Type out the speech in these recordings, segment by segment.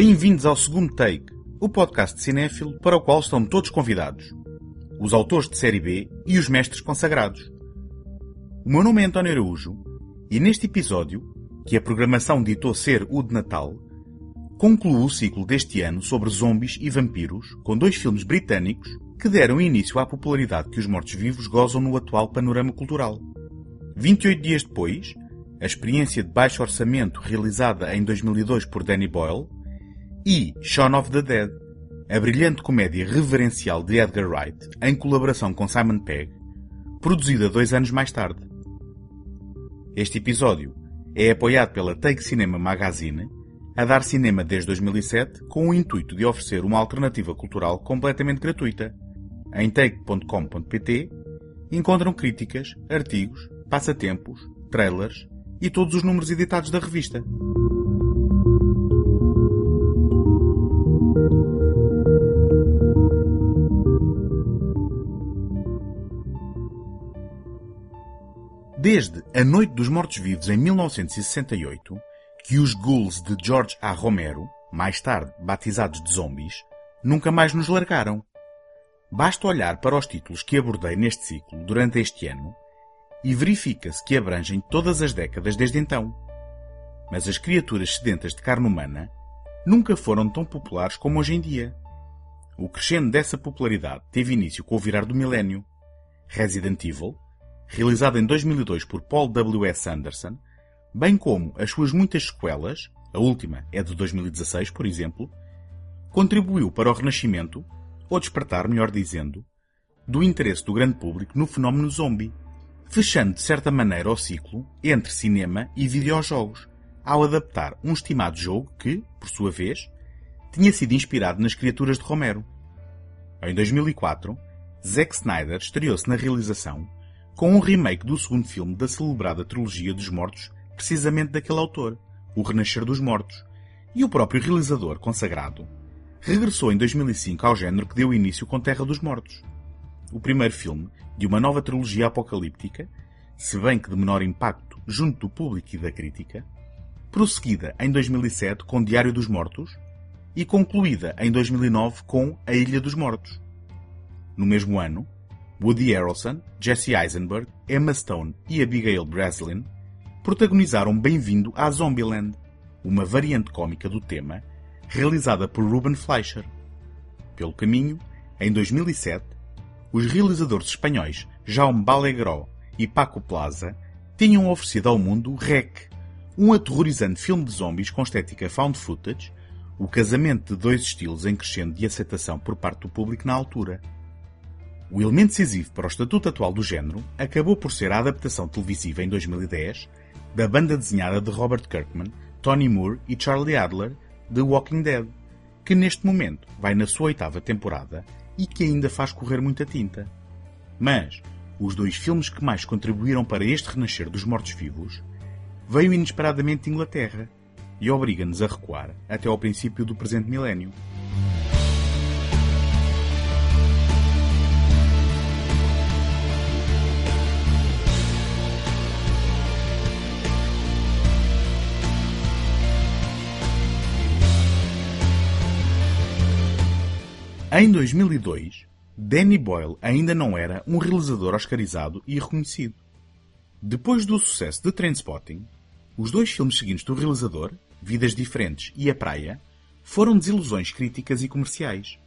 Bem-vindos ao segundo Take, o podcast de cinéfilo para o qual estão todos convidados. Os autores de série B e os mestres consagrados. O meu nome é António Araújo e neste episódio, que a programação ditou ser o de Natal, concluo o ciclo deste ano sobre zombies e vampiros com dois filmes britânicos que deram início à popularidade que os mortos-vivos gozam no atual panorama cultural. 28 dias depois, a experiência de baixo orçamento realizada em 2002 por Danny Boyle e Shaun of the Dead, a brilhante comédia reverencial de Edgar Wright em colaboração com Simon Pegg, produzida dois anos mais tarde. Este episódio é apoiado pela Take Cinema Magazine, a dar cinema desde 2007 com o intuito de oferecer uma alternativa cultural completamente gratuita. Em take.com.pt encontram críticas, artigos, passatempos, trailers e todos os números editados da revista. Desde A Noite dos Mortos-Vivos em 1968, que os ghouls de George A. Romero, mais tarde batizados de zombies, nunca mais nos largaram. Basta olhar para os títulos que abordei neste ciclo durante este ano e verifica-se que abrangem todas as décadas desde então. Mas as criaturas sedentas de carne humana nunca foram tão populares como hoje em dia. O crescendo dessa popularidade teve início com o virar do milénio. Resident Evil, realizado em 2002 por Paul W. S. Anderson, bem como as suas muitas sequelas, a última é de 2016, por exemplo, contribuiu para o renascimento, ou despertar, melhor dizendo, do interesse do grande público no fenómeno zombie fechando de certa maneira o ciclo entre cinema e videojogos, ao adaptar um estimado jogo que, por sua vez, tinha sido inspirado nas criaturas de Romero. Em 2004, Zack Snyder estreou-se na realização com um remake do segundo filme da celebrada trilogia dos mortos, precisamente daquele autor, O Renascer dos Mortos, e o próprio realizador consagrado regressou em 2005 ao género que deu início com Terra dos Mortos o primeiro filme de uma nova trilogia apocalíptica, se bem que de menor impacto junto do público e da crítica, prosseguida em 2007 com Diário dos Mortos e concluída em 2009 com A Ilha dos Mortos. No mesmo ano, Woody Harrelson, Jesse Eisenberg, Emma Stone e Abigail Breslin protagonizaram Bem-vindo à Zombieland, uma variante cômica do tema, realizada por Ruben Fleischer. Pelo caminho, em 2007, os realizadores espanhóis Jaume Balagueró e Paco Plaza tinham oferecido ao mundo REC, um aterrorizante filme de zombies com estética found footage, o casamento de dois estilos em crescendo de aceitação por parte do público na altura. O elemento decisivo para o estatuto atual do género acabou por ser a adaptação televisiva em 2010 da banda desenhada de Robert Kirkman, Tony Moore e Charlie Adler de Walking Dead, que neste momento vai na sua oitava temporada e que ainda faz correr muita tinta. Mas os dois filmes que mais contribuíram para este renascer dos mortos-vivos veio inesperadamente de Inglaterra e obriga-nos a recuar até ao princípio do presente milénio. Em 2002, Danny Boyle ainda não era um realizador oscarizado e reconhecido. Depois do sucesso de Trainspotting, os dois filmes seguintes do realizador, Vidas Diferentes e A Praia, foram desilusões críticas e comerciais.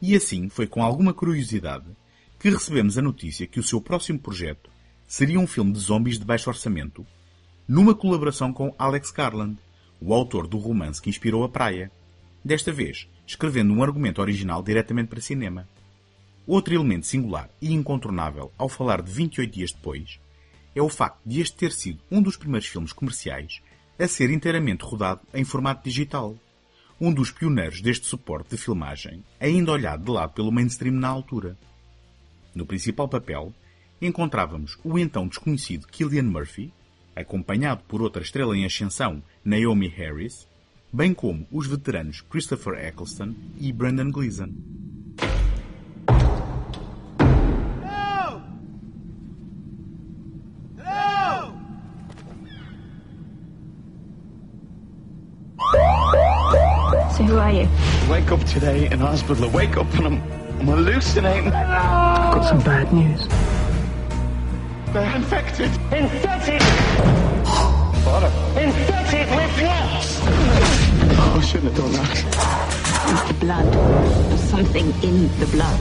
E assim foi com alguma curiosidade que recebemos a notícia que o seu próximo projeto seria um filme de zombies de baixo orçamento, numa colaboração com Alex Garland, o autor do romance que inspirou A Praia. Desta vez, escrevendo um argumento original diretamente para cinema. Outro elemento singular e incontornável ao falar de 28 dias depois é o facto de este ter sido um dos primeiros filmes comerciais a ser inteiramente rodado em formato digital. Um dos pioneiros deste suporte de filmagem, ainda olhado de lado pelo mainstream na altura. No principal papel, encontrávamos o então desconhecido Killian Murphy, acompanhado por outra estrela em ascensão, Naomi Harris, bem como os veteranos Christopher Eccleston e Brendan Gleeson. So who are you? Wake up today in hospital. Wake up and I'm, I'm hallucinating. I've got some bad news. They're infected. Infected! Infected with what? Oh, I shouldn't have done that. It's The blood. There's something in the blood.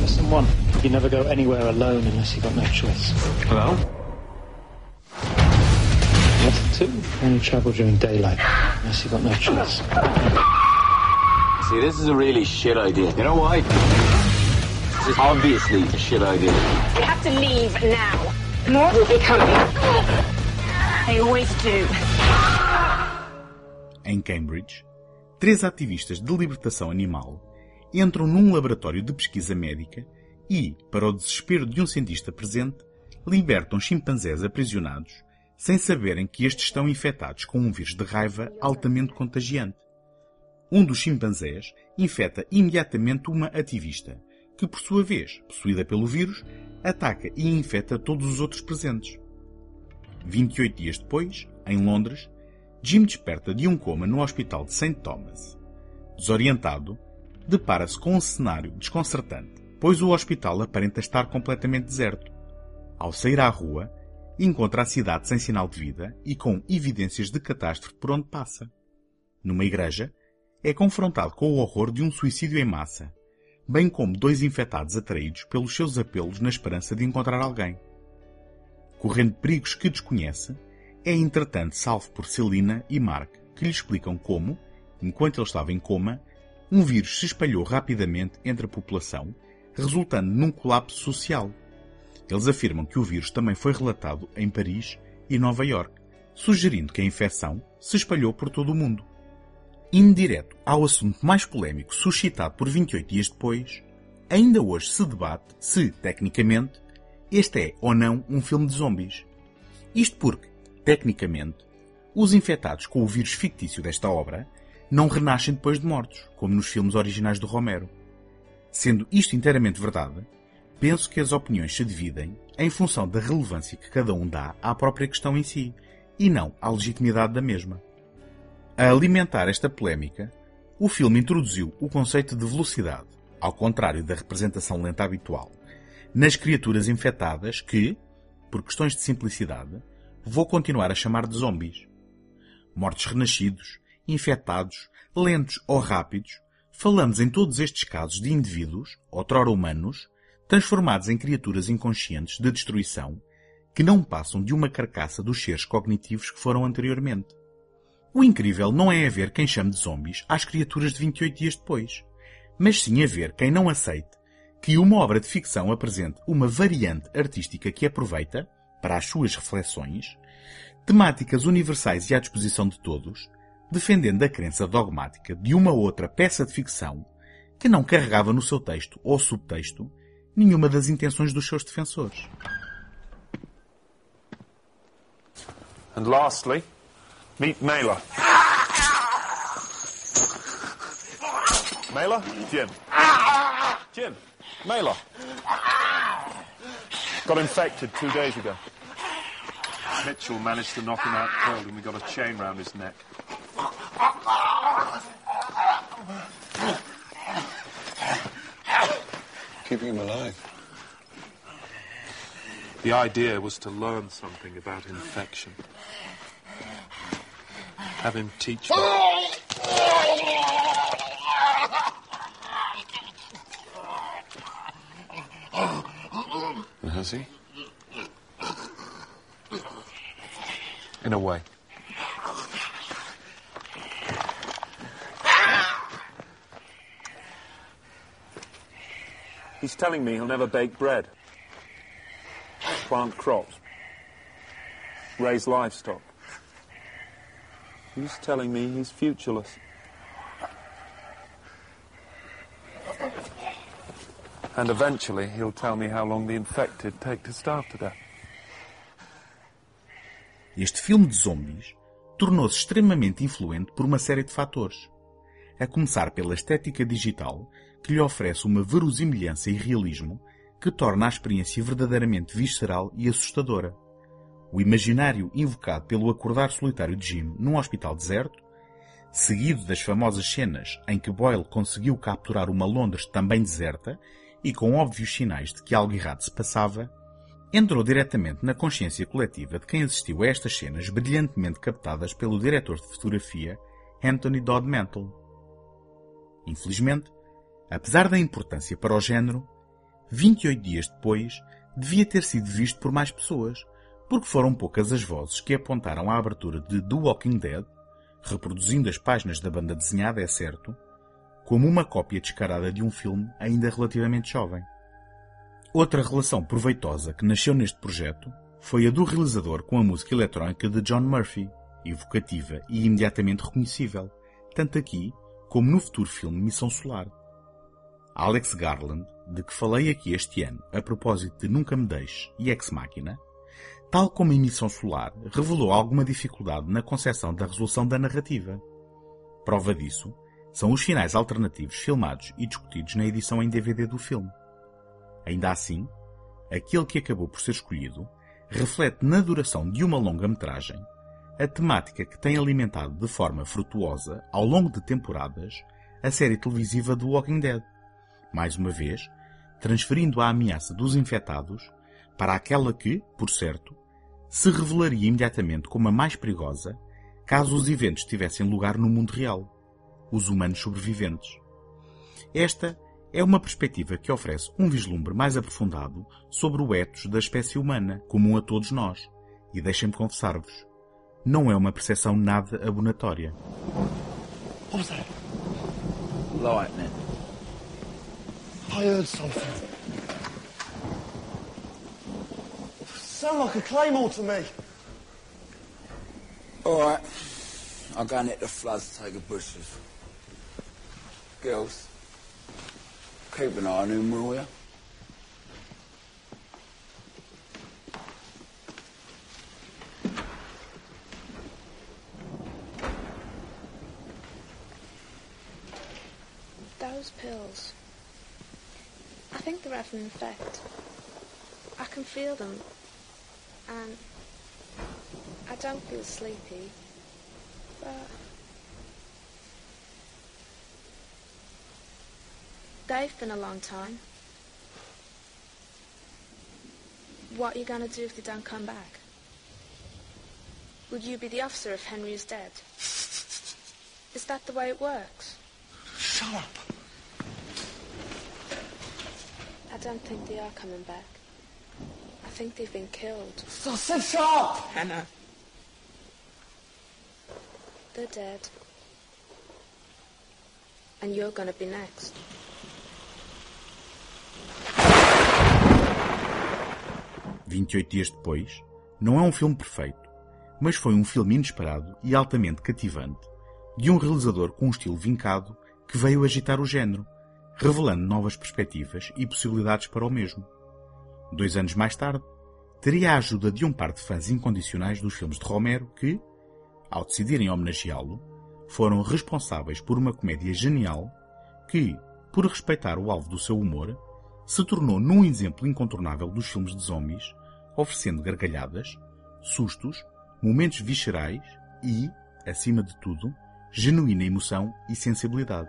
Lesson one. You never go anywhere alone unless you've got no choice. Hello? Lesson two. Only travel during daylight unless you've got no choice. See, this is a really shit idea. You know why? This is obviously a shit idea. To leave now. More will be coming. They always do. Em Cambridge, três ativistas de libertação animal entram num laboratório de pesquisa médica e, para o desespero de um cientista presente, libertam chimpanzés aprisionados sem saberem que estes estão infectados com um vírus de raiva altamente contagiante. Um dos chimpanzés infecta imediatamente uma ativista, que por sua vez, possuída pelo vírus, ataca e infecta todos os outros presentes. 28 dias depois, em Londres, Jim desperta de um coma no hospital de St. Thomas. Desorientado, depara-se com um cenário desconcertante, pois o hospital aparenta estar completamente deserto. Ao sair à rua, encontra a cidade sem sinal de vida e com evidências de catástrofe por onde passa. Numa igreja, é confrontado com o horror de um suicídio em massa, bem como dois infectados atraídos pelos seus apelos na esperança de encontrar alguém. Correndo perigos que desconhece, é entretanto salvo por Celina e Mark, que lhe explicam como, enquanto ele estava em coma, um vírus se espalhou rapidamente entre a população, resultando num colapso social. Eles afirmam que o vírus também foi relatado em Paris e Nova York, sugerindo que a infecção se espalhou por todo o mundo. Indo direto ao assunto mais polémico suscitado por 28 dias depois, ainda hoje se debate se, tecnicamente, este é ou não um filme de zombies. Isto porque, tecnicamente, os infectados com o vírus fictício desta obra não renascem depois de mortos, como nos filmes originais do Romero. Sendo isto inteiramente verdade, penso que as opiniões se dividem em função da relevância que cada um dá à própria questão em si, e não à legitimidade da mesma. A alimentar esta polémica, o filme introduziu o conceito de velocidade, ao contrário da representação lenta habitual, nas criaturas infectadas que, por questões de simplicidade, vou continuar a chamar de zombies. Mortos renascidos, infectados, lentos ou rápidos, falamos em todos estes casos de indivíduos, outrora humanos, transformados em criaturas inconscientes de destruição, que não passam de uma carcaça dos seres cognitivos que foram anteriormente. O incrível não é haver quem chame de zombies às criaturas de 28 dias depois, mas sim haver quem não aceite que uma obra de ficção apresente uma variante artística que aproveita, para as suas reflexões, temáticas universais e à disposição de todos, defendendo a crença dogmática de uma outra peça de ficção que não carregava no seu texto ou subtexto nenhuma das intenções dos seus defensores. And lastly, meet Mela. Mela? Jim. Jim. Mela. Got infected two days ago. Mitchell managed to knock him out cold and we got a chain round his neck. Keeping him alive. The idea was to learn something about infection. Have him teach me. Has he? In a way. He's telling me he'll never bake bread, plant crops, raise livestock. He's telling me he's futureless. And eventually he'll tell me how long the infected take to starve to death. Este filme de zombies tornou-se extremamente influente por uma série de fatores. A começar pela estética digital, que lhe oferece uma verosimilhança e realismo que torna a experiência verdadeiramente visceral e assustadora. O imaginário invocado pelo acordar solitário de Jim num hospital deserto, seguido das famosas cenas em que Boyle conseguiu capturar uma Londres também deserta e com óbvios sinais de que algo errado se passava, entrou diretamente na consciência coletiva de quem assistiu a estas cenas brilhantemente captadas pelo diretor de fotografia Anthony Dodd Mantle. Infelizmente, apesar da importância para o género, 28 dias depois devia ter sido visto por mais pessoas, porque foram poucas as vozes que apontaram à abertura de The Walking Dead, reproduzindo as páginas da banda desenhada, é certo, como uma cópia descarada de um filme ainda relativamente jovem. Outra relação proveitosa que nasceu neste projeto foi a do realizador com a música eletrónica de John Murphy, evocativa e imediatamente reconhecível, tanto aqui como no futuro filme Missão Solar. Alex Garland, de que falei aqui este ano a propósito de Nunca Me Deixe e Ex Machina, tal como em Missão Solar, revelou alguma dificuldade na concepção da resolução da narrativa. Prova disso são os finais alternativos filmados e discutidos na edição em DVD do filme. Ainda assim, aquele que acabou por ser escolhido reflete na duração de uma longa-metragem a temática que tem alimentado de forma frutuosa, ao longo de temporadas, a série televisiva do Walking Dead. Mais uma vez, transferindo a ameaça dos infectados para aquela que, por certo, se revelaria imediatamente como a mais perigosa caso os eventos tivessem lugar no mundo real, os humanos sobreviventes. Esta é uma perspectiva que oferece um vislumbre mais aprofundado sobre o ethos da espécie humana, comum a todos nós, e deixem-me confessar-vos, não é uma percepção nada abonatória. What was that? Lightning. I heard something. Sound like a claymore to me. All right. I'll go and hit the floods, take the bushes. Girls, keep an eye on him, will you? Those pills. I think they're having an effect. I can feel them. And I don't feel sleepy. But they've been a long time. What are you going to do if they don't come back? Would you be the officer if Henry is dead? Is that the way it works? Shut up. I don't think they are coming back. Think they've been killed. Said shut up. Hannah. They're dead. And you're gonna be next. Vinte e oito dias depois, não é um filme perfeito, mas foi um filme inesperado e altamente cativante, de um realizador com um estilo vincado que veio agitar o género, revelando novas perspectivas e possibilidades para o mesmo. Dois anos mais tarde, teria a ajuda de um par de fãs incondicionais dos filmes de Romero que, ao decidirem homenageá-lo, foram responsáveis por uma comédia genial que, por respeitar o alvo do seu humor, se tornou num exemplo incontornável dos filmes de zombies, oferecendo gargalhadas, sustos, momentos viscerais e, acima de tudo, genuína emoção e sensibilidade.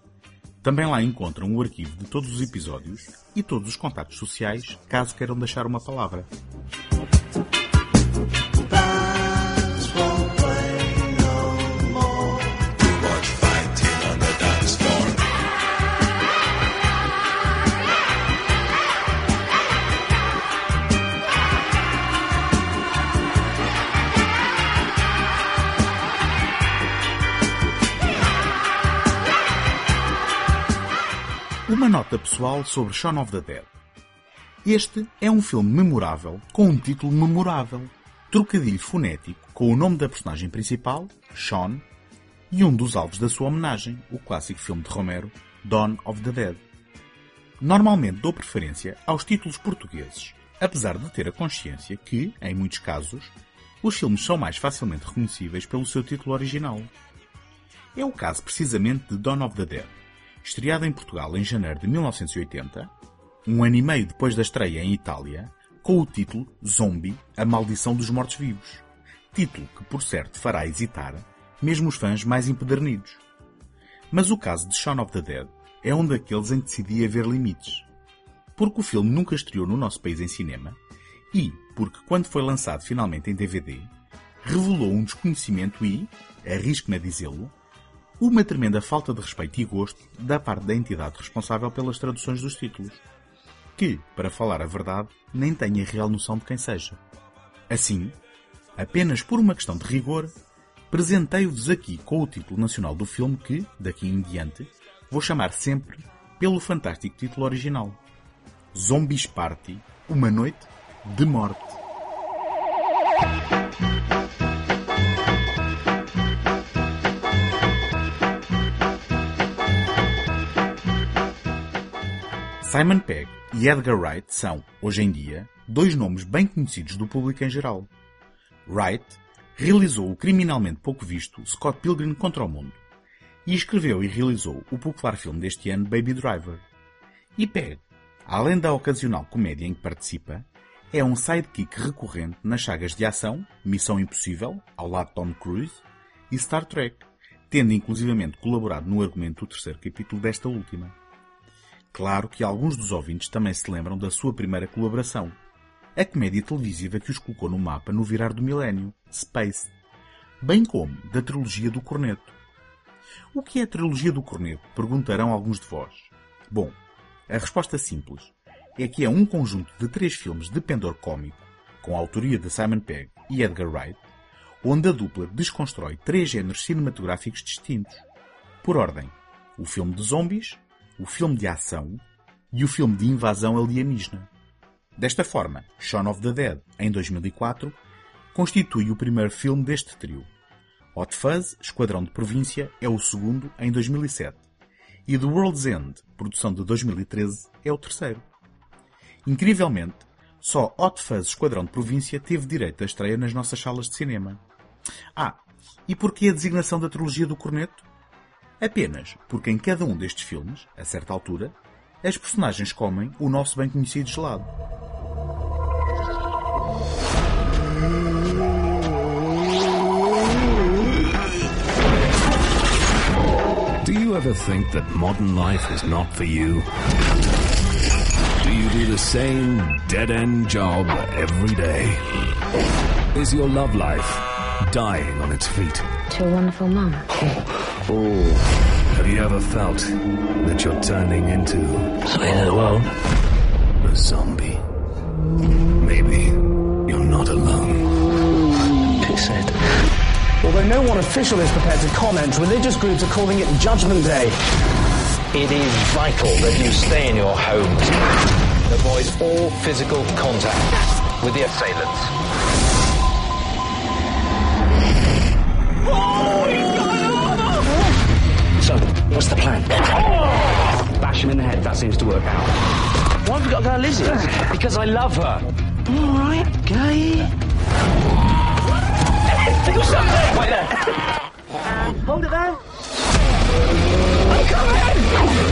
Também lá encontram o arquivo de todos os episódios e todos os contactos sociais, caso queiram deixar uma palavra. Pessoal sobre Shaun of the Dead. Este é um filme memorável com um título memorável, trocadilho fonético com o nome da personagem principal, Shaun, e um dos alvos da sua homenagem, o clássico filme de Romero, Dawn of the Dead. Normalmente dou preferência aos títulos portugueses, apesar de ter a consciência que, em muitos casos, os filmes são mais facilmente reconhecíveis pelo seu título original. É o caso precisamente de Dawn of the Dead, estreada em Portugal em janeiro de 1980, um ano e meio depois da estreia em Itália, com o título Zombie, a maldição dos mortos-vivos. Título que, por certo, fará hesitar mesmo os fãs mais empedernidos. Mas o caso de Shaun of the Dead é um daqueles em que decidi haver limites. Porque o filme nunca estreou no nosso país em cinema e porque, quando foi lançado finalmente em DVD, revelou um desconhecimento e, arrisco-me a dizê-lo, uma tremenda falta de respeito e gosto da parte da entidade responsável pelas traduções dos títulos, que, para falar a verdade, nem tem a real noção de quem seja. Assim, apenas por uma questão de rigor, presentei-vos aqui com o título nacional do filme que, daqui em diante, vou chamar sempre pelo fantástico título original. Zombies Party, Uma Noite de Morte. Simon Pegg e Edgar Wright são, hoje em dia, dois nomes bem conhecidos do público em geral. Wright realizou o criminalmente pouco visto Scott Pilgrim contra o Mundo e escreveu e realizou o popular filme deste ano Baby Driver. E Pegg, além da ocasional comédia em que participa, é um sidekick recorrente nas sagas de ação Missão Impossível, ao lado de Tom Cruise, e Star Trek, tendo inclusivamente colaborado no argumento do terceiro capítulo desta última. Claro que alguns dos ouvintes também se lembram da sua primeira colaboração, a comédia televisiva que os colocou no mapa no virar do milénio, Space, bem como da trilogia do Corneto. O que é a trilogia do Corneto? Perguntarão alguns de vós. Bom, a resposta simples é que é um conjunto de três filmes de pendor cômico, com a autoria de Simon Pegg e Edgar Wright, onde a dupla desconstrói três géneros cinematográficos distintos. Por ordem, o filme de zombies, o filme de ação e o filme de invasão alienígena. Desta forma, Shaun of the Dead, em 2004, constitui o primeiro filme deste trio. Hot Fuzz, Esquadrão de Província, é o segundo, em 2007. E The World's End, produção de 2013, é o terceiro. Incrivelmente, só Hot Fuzz Esquadrão de Província teve direito à estreia nas nossas salas de cinema. Ah, e porquê a designação da trilogia do Corneto? Apenas porque em cada um destes filmes, a certa altura, as personagens comem o nosso bem conhecido gelado. Do you ever think that modern life is not for you? Do you do the same dead-end job every day? Is your love life dying on its feet? To a wonderful mum. Or have you ever felt that you're turning into something in the world? a zombie? Maybe you're not alone. Piss it. Although no one official is prepared to comment, religious groups are calling it Judgment Day. It is vital that you stay in your homes. Avoid all physical contact with the assailants. What's the plan? Bash him in the head. That seems to work out. Why have we got to go Lizzie? because I love her. All right, gay. Do something! Wait there. hold it there. I'm coming!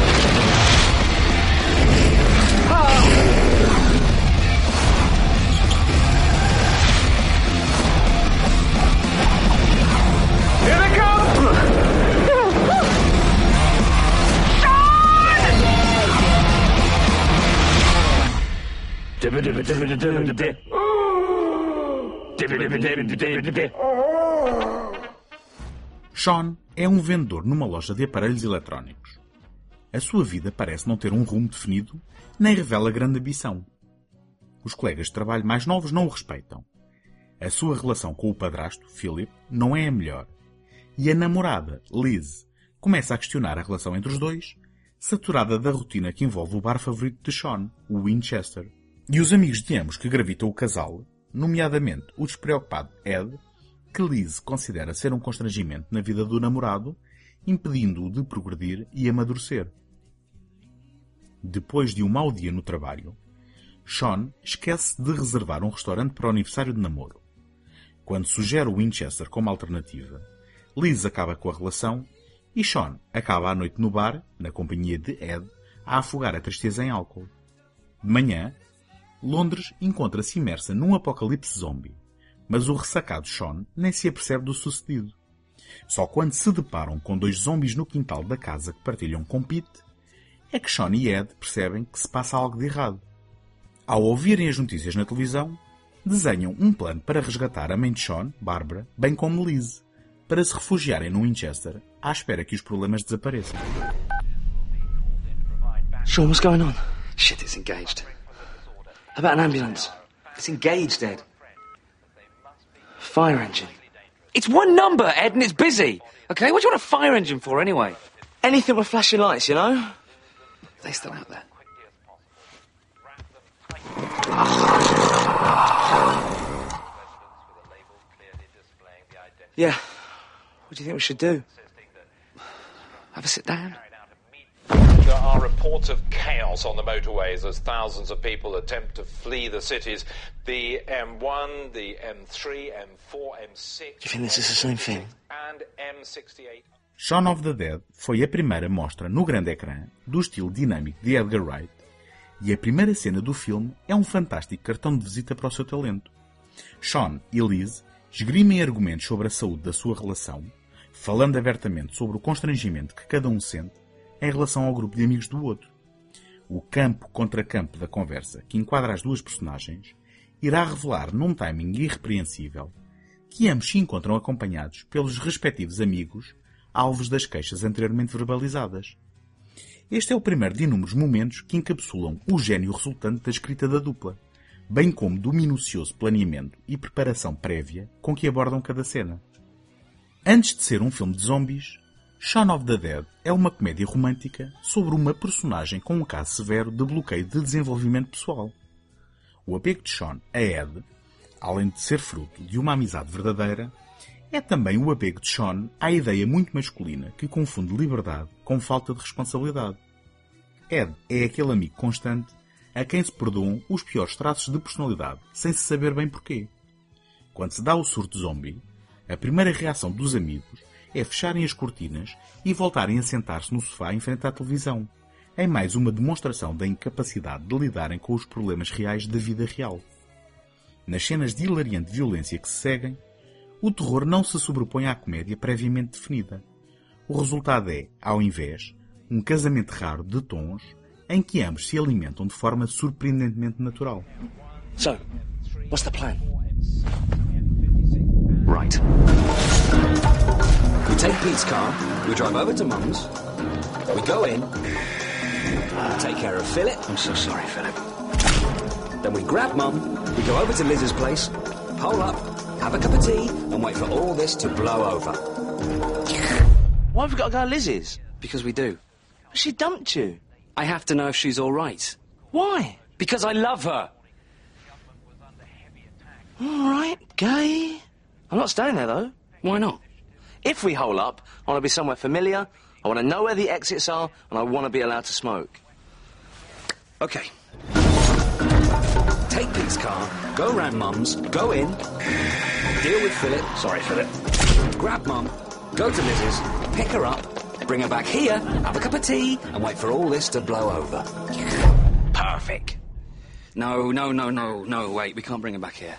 Sean é um vendedor numa loja de aparelhos eletrónicos. A sua vida parece não ter um rumo definido, nem revela grande ambição. Os colegas de trabalho mais novos não o respeitam. A sua relação com o padrasto, Philip, não é a melhor. E a namorada, Liz, começa a questionar a relação entre os dois, saturada da rotina que envolve o bar favorito de Sean, o Winchester. E os amigos de ambos que gravitam o casal, nomeadamente o despreocupado Ed, que Liz considera ser um constrangimento na vida do namorado, impedindo-o de progredir e amadurecer. Depois de um mau dia no trabalho, Sean esquece de reservar um restaurante para o aniversário de namoro. Quando sugere o Winchester como alternativa, Liz acaba com a relação e Sean acaba a noite no bar, na companhia de Ed, a afogar a tristeza em álcool. De manhã, Londres encontra-se imersa num apocalipse zombie, mas o ressacado Sean nem se apercebe do sucedido. Só quando se deparam com dois zombies no quintal da casa que partilham com Pete, é que Sean e Ed percebem que se passa algo de errado. Ao ouvirem as notícias na televisão, desenham um plano para resgatar a mãe de Sean, Barbara, bem como Liz, para se refugiarem no Winchester, à espera que os problemas desapareçam. Sean, what's going on? Shit, it's engaged. About an ambulance? It's engaged, Ed. Fire engine. It's one number, Ed, and it's busy. Okay, what do you want a fire engine for anyway? Anything with flashing lights, you know? Are they still out there? Yeah. What do you think we should do? Have a sit down? There are reports of chaos on the motorways as thousands of people attempt to flee the cities. The M1, the M3, M4, M6. Do you think this is the same thing? And M68. Shaun of the Dead foi a primeira mostra no grande ecrã do estilo dinâmico de Edgar Wright e a primeira cena do filme é um fantástico cartão de visita para o seu talento. Sean e Liz esgrimem argumentos sobre a saúde da sua relação, falando abertamente sobre o constrangimento que cada um sente em relação ao grupo de amigos do outro. O campo contra campo da conversa que enquadra as duas personagens irá revelar num timing irrepreensível que ambos se encontram acompanhados pelos respectivos amigos alvos das queixas anteriormente verbalizadas. Este é o primeiro de inúmeros momentos que encapsulam o gênio resultante da escrita da dupla, bem como do minucioso planeamento e preparação prévia com que abordam cada cena. Antes de ser um filme de zombies, Shaun of the Dead é uma comédia romântica sobre uma personagem com um caso severo de bloqueio de desenvolvimento pessoal. O apego de Sean a Ed, além de ser fruto de uma amizade verdadeira, é também o apego de Sean à ideia muito masculina que confunde liberdade com falta de responsabilidade. Ed é aquele amigo constante a quem se perdoam os piores traços de personalidade, sem se saber bem porquê. Quando se dá o surto zombie, a primeira reação dos amigos é fecharem as cortinas e voltarem a sentar-se no sofá em frente à televisão, em mais uma demonstração da incapacidade de lidarem com os problemas reais da vida real. Nas cenas de hilariante violência que se seguem, o terror não se sobrepõe à comédia previamente definida. O resultado é, ao invés, um casamento raro de tons em que ambos se alimentam de forma surpreendentemente natural. So, what's the plan? Right. We take Pete's car, we drive over to Mum's, we go in, take care of Philip. I'm so sorry, Philip. Then we grab Mum, we go over to Liz's place, hole up, have a cup of tea, and wait for all this to blow over. Why have we got to go to Liz's? Because we do. She dumped you. I have to know if she's all right. Why? Because I love her. All right, gay. I'm not staying there, though. Why not? If we hole up, I want to be somewhere familiar, I want to know where the exits are, and I want to be allowed to smoke. Okay. take Pete's car, go round Mum's, go in, deal with Philip. Sorry, Philip. Grab Mum, go to Liz's, pick her up, bring her back here, have a cup of tea, and wait for all this to blow over. Perfect. No, no, no, no, no, wait, we can't bring her back here.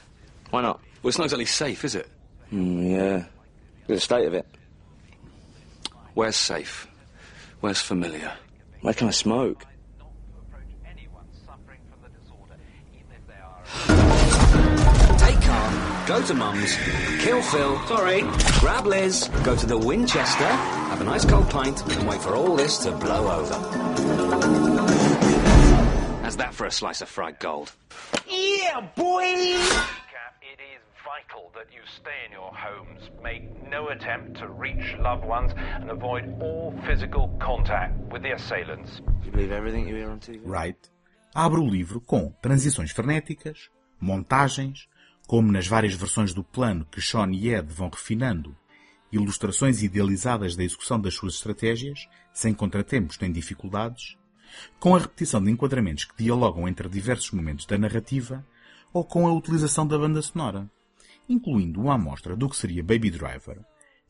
Why not? Well, it's not exactly safe, is it? Mm, yeah. Look at the state of it. Where's safe? Where's familiar? Where can I smoke? Take car, go to Mum's, kill Phil, sorry, grab Liz, go to the Winchester, have a nice cold pint, and wait for all this to blow over. How's that for a slice of fried gold? Yeah, boy! Vital that you stay in your homes, make no attempt to reach loved ones, and avoid all physical contact with the assailants. You believe everything you hear on TV? Wright abre o livro com transições frenéticas, montagens, como nas várias versões do plano que Sean e Ed vão refinando, ilustrações idealizadas da execução das suas estratégias, sem contratempos nem dificuldades, com a repetição de enquadramentos que dialogam entre diversos momentos da narrativa, ou com a utilização da banda sonora, incluindo uma amostra do que seria Baby Driver,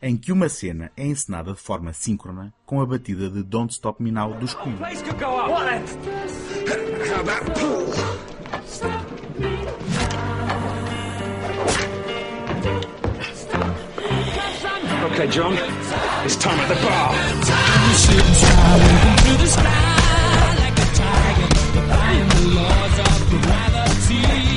em que uma cena é encenada de forma síncrona com a batida de Don't Stop Me Now dos Queen. Okay, John. It's time at the bar. I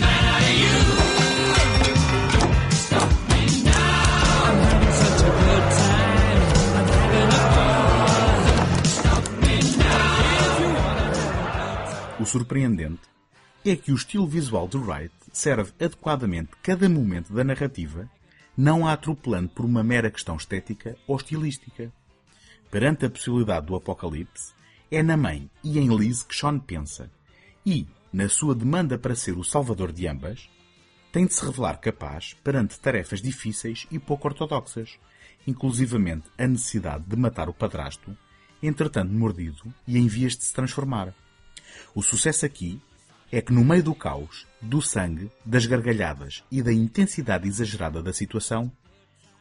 now. O surpreendente é que o estilo visual de Wright serve adequadamente cada momento da narrativa, não a atropelando por uma mera questão estética ou estilística. Perante a possibilidade do apocalipse, é na mãe e em Liz que Sean pensa, e, na sua demanda para ser o salvador de ambas, tem de se revelar capaz perante tarefas difíceis e pouco ortodoxas, inclusivamente a necessidade de matar o padrasto, entretanto mordido e em vias de se transformar. O sucesso aqui é que no meio do caos, do sangue, das gargalhadas e da intensidade exagerada da situação,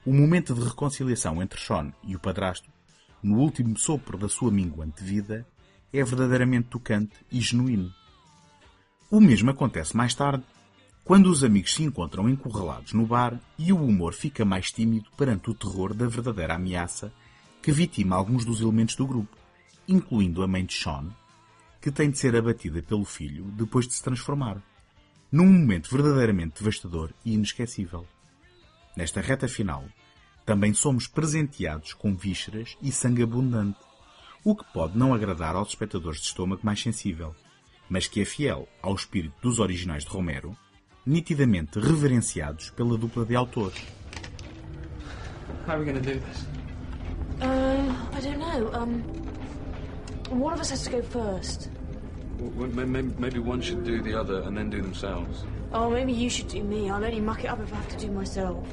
o momento de reconciliação entre Sean e o padrasto, no último sopro da sua minguante vida, é verdadeiramente tocante e genuíno. O mesmo acontece mais tarde, quando os amigos se encontram encurralados no bar e o humor fica mais tímido perante o terror da verdadeira ameaça que vitima alguns dos elementos do grupo, incluindo a mãe de Sean, que tem de ser abatida pelo filho depois de se transformar, num momento verdadeiramente devastador e inesquecível. Nesta reta final, também somos presenteados com vísceras e sangue abundante, o que pode não agradar aos espectadores de estômago mais sensível, mas que é fiel ao espírito dos originais de Romero, nitidamente reverenciados pela dupla de autores. How are we going to do this? Uh, I don't know. Um, one of us has to go first. Well, maybe, maybe one should do the other and then do themselves. Oh, maybe you should do me. I'll only muck it up if I have to do myself.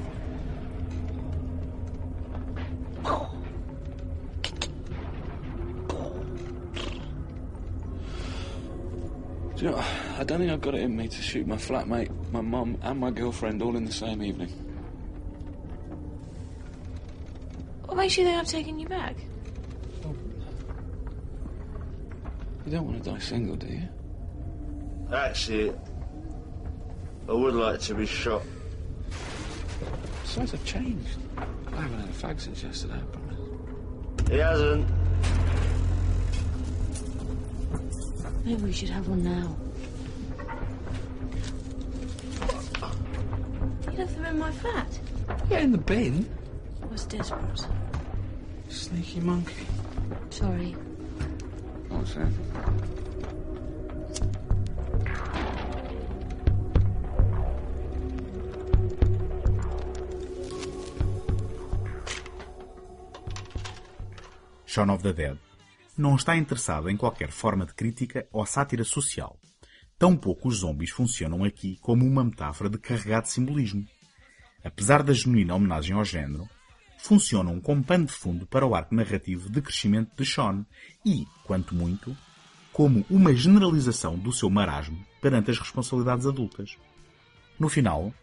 Do you know, I don't think I've got it in me to shoot my flatmate, my mum, and my girlfriend all in the same evening. What makes you think I've taken you back? You don't want to die single, do you? Actually, I would like to be shot. Besides, I've changed. I haven't had a fag since yesterday, I promise. He hasn't. Maybe we should have one now. You left them in my flat. Yeah, in the bin. I was desperate. Sneaky monkey. Sorry. That? Shaun of the Dead, não está interessada em qualquer forma de crítica ou sátira social. Tampouco os zombies funcionam aqui como uma metáfora de carregado simbolismo. Apesar da genuína homenagem ao género, funcionam como pano de fundo para o arco narrativo de crescimento de Sean e, quanto muito, como uma generalização do seu marasmo perante as responsabilidades adultas. No final,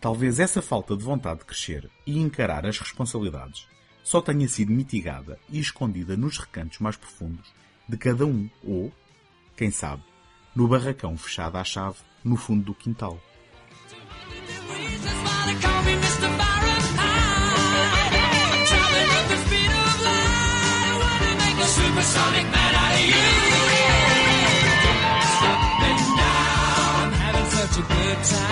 talvez essa falta de vontade de crescer e encarar as responsabilidades só tenha sido mitigada e escondida nos recantos mais profundos de cada um, ou, quem sabe, no barracão fechado à chave no fundo do quintal. Time.